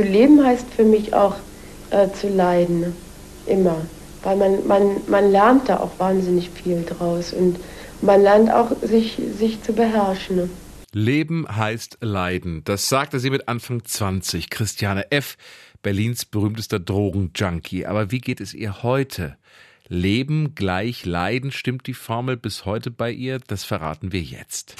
zu leben heißt für mich auch äh, zu leiden. Immer. Weil man, man, man lernt da auch wahnsinnig viel draus und man lernt auch, sich, sich zu beherrschen. Leben heißt Leiden. Das sagte sie mit Anfang 20. Christiane F., Berlins berühmtester Drogenjunkie. Aber wie geht es ihr heute? Leben gleich Leiden stimmt die Formel bis heute bei ihr? Das verraten wir jetzt.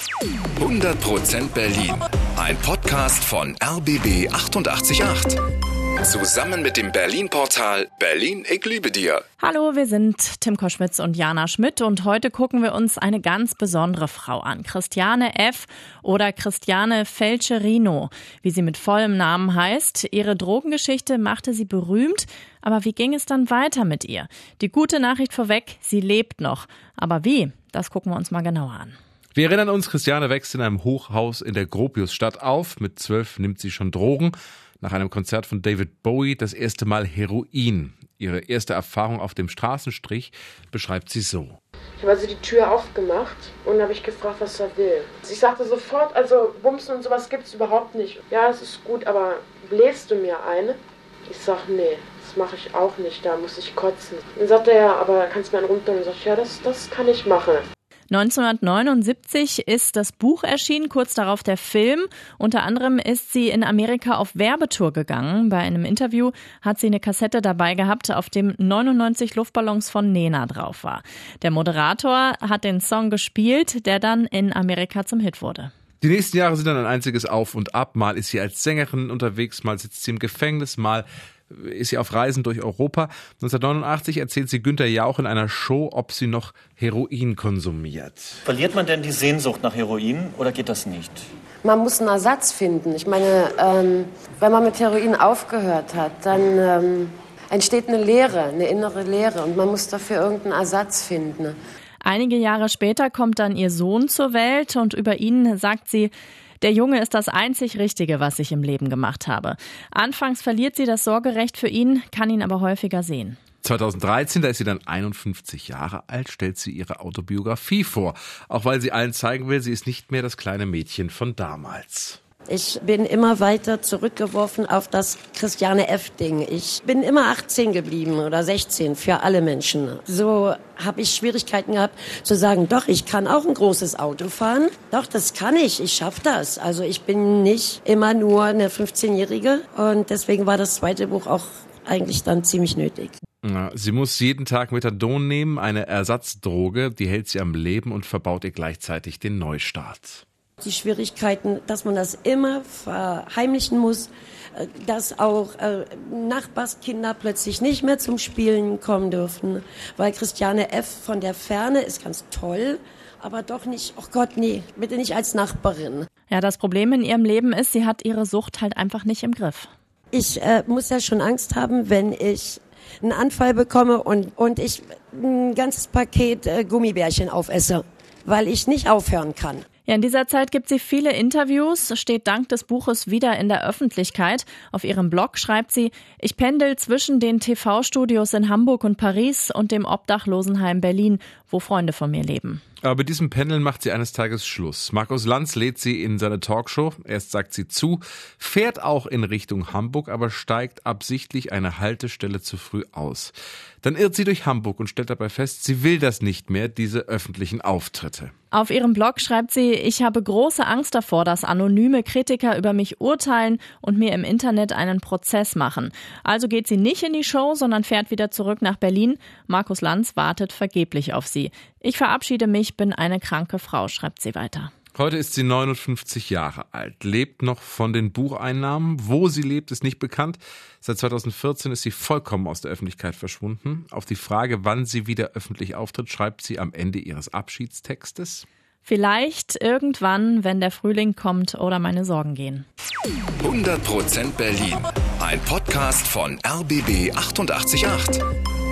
100% Berlin. Ein Podcast von RBB 888. Zusammen mit dem Berlin-Portal Berlin, ich liebe dir. Hallo, wir sind Tim Koschwitz und Jana Schmidt und heute gucken wir uns eine ganz besondere Frau an. Christiane F. oder Christiane Felcherino, wie sie mit vollem Namen heißt. Ihre Drogengeschichte machte sie berühmt, aber wie ging es dann weiter mit ihr? Die gute Nachricht vorweg, sie lebt noch. Aber wie? Das gucken wir uns mal genauer an. Wir erinnern uns, Christiane wächst in einem Hochhaus in der Gropiusstadt auf. Mit zwölf nimmt sie schon Drogen nach einem Konzert von David Bowie das erste Mal Heroin. Ihre erste Erfahrung auf dem Straßenstrich beschreibt sie so. Ich habe also die Tür aufgemacht und habe ich gefragt, was er will. Ich sagte sofort, also Bumsen und sowas gibt es überhaupt nicht. Ja, es ist gut, aber bläst du mir eine? Ich sag, nee, das mache ich auch nicht, da muss ich kotzen. Dann sagt er, ja, aber kannst du mir einen runter? Und ich sag, ja, das, das kann ich machen. 1979 ist das Buch erschienen, kurz darauf der Film. Unter anderem ist sie in Amerika auf Werbetour gegangen. Bei einem Interview hat sie eine Kassette dabei gehabt, auf dem 99 Luftballons von Nena drauf war. Der Moderator hat den Song gespielt, der dann in Amerika zum Hit wurde. Die nächsten Jahre sind dann ein einziges Auf und Ab. Mal ist sie als Sängerin unterwegs, mal sitzt sie im Gefängnis, mal ist sie auf Reisen durch Europa. 1989 erzählt sie Günter Jauch in einer Show, ob sie noch Heroin konsumiert. Verliert man denn die Sehnsucht nach Heroin oder geht das nicht? Man muss einen Ersatz finden. Ich meine, ähm, wenn man mit Heroin aufgehört hat, dann ähm, entsteht eine Leere, eine innere Leere und man muss dafür irgendeinen Ersatz finden. Einige Jahre später kommt dann ihr Sohn zur Welt und über ihn sagt sie, der Junge ist das einzig Richtige, was ich im Leben gemacht habe. Anfangs verliert sie das Sorgerecht für ihn, kann ihn aber häufiger sehen. 2013, da ist sie dann 51 Jahre alt, stellt sie ihre Autobiografie vor. Auch weil sie allen zeigen will, sie ist nicht mehr das kleine Mädchen von damals. Ich bin immer weiter zurückgeworfen auf das Christiane F-Ding. Ich bin immer 18 geblieben oder 16 für alle Menschen. So habe ich Schwierigkeiten gehabt zu sagen, doch, ich kann auch ein großes Auto fahren. Doch, das kann ich. Ich schaffe das. Also ich bin nicht immer nur eine 15-Jährige. Und deswegen war das zweite Buch auch eigentlich dann ziemlich nötig. Sie muss jeden Tag Methadon nehmen, eine Ersatzdroge, die hält sie am Leben und verbaut ihr gleichzeitig den Neustart die Schwierigkeiten, dass man das immer verheimlichen muss, äh, dass auch äh, Nachbarskinder plötzlich nicht mehr zum Spielen kommen dürfen, weil Christiane F. von der Ferne ist ganz toll, aber doch nicht, oh Gott, nee, bitte nicht als Nachbarin. Ja, das Problem in ihrem Leben ist, sie hat ihre Sucht halt einfach nicht im Griff. Ich äh, muss ja schon Angst haben, wenn ich einen Anfall bekomme und, und ich ein ganzes Paket äh, Gummibärchen aufesse, weil ich nicht aufhören kann. Ja, in dieser Zeit gibt sie viele Interviews, steht dank des Buches wieder in der Öffentlichkeit. Auf ihrem Blog schreibt sie, ich pendel zwischen den TV-Studios in Hamburg und Paris und dem Obdachlosenheim Berlin, wo Freunde von mir leben. Aber mit diesem Pendeln macht sie eines Tages Schluss. Markus Lanz lädt sie in seine Talkshow. Erst sagt sie zu, fährt auch in Richtung Hamburg, aber steigt absichtlich eine Haltestelle zu früh aus. Dann irrt sie durch Hamburg und stellt dabei fest, sie will das nicht mehr, diese öffentlichen Auftritte. Auf ihrem Blog schreibt sie, ich habe große Angst davor, dass anonyme Kritiker über mich urteilen und mir im Internet einen Prozess machen. Also geht sie nicht in die Show, sondern fährt wieder zurück nach Berlin. Markus Lanz wartet vergeblich auf sie. Ich verabschiede mich, bin eine kranke Frau, schreibt sie weiter. Heute ist sie 59 Jahre alt, lebt noch von den Bucheinnahmen. Wo sie lebt, ist nicht bekannt. Seit 2014 ist sie vollkommen aus der Öffentlichkeit verschwunden. Auf die Frage, wann sie wieder öffentlich auftritt, schreibt sie am Ende ihres Abschiedstextes. Vielleicht irgendwann, wenn der Frühling kommt oder meine Sorgen gehen. 100% Berlin. Ein Podcast von RBB 888.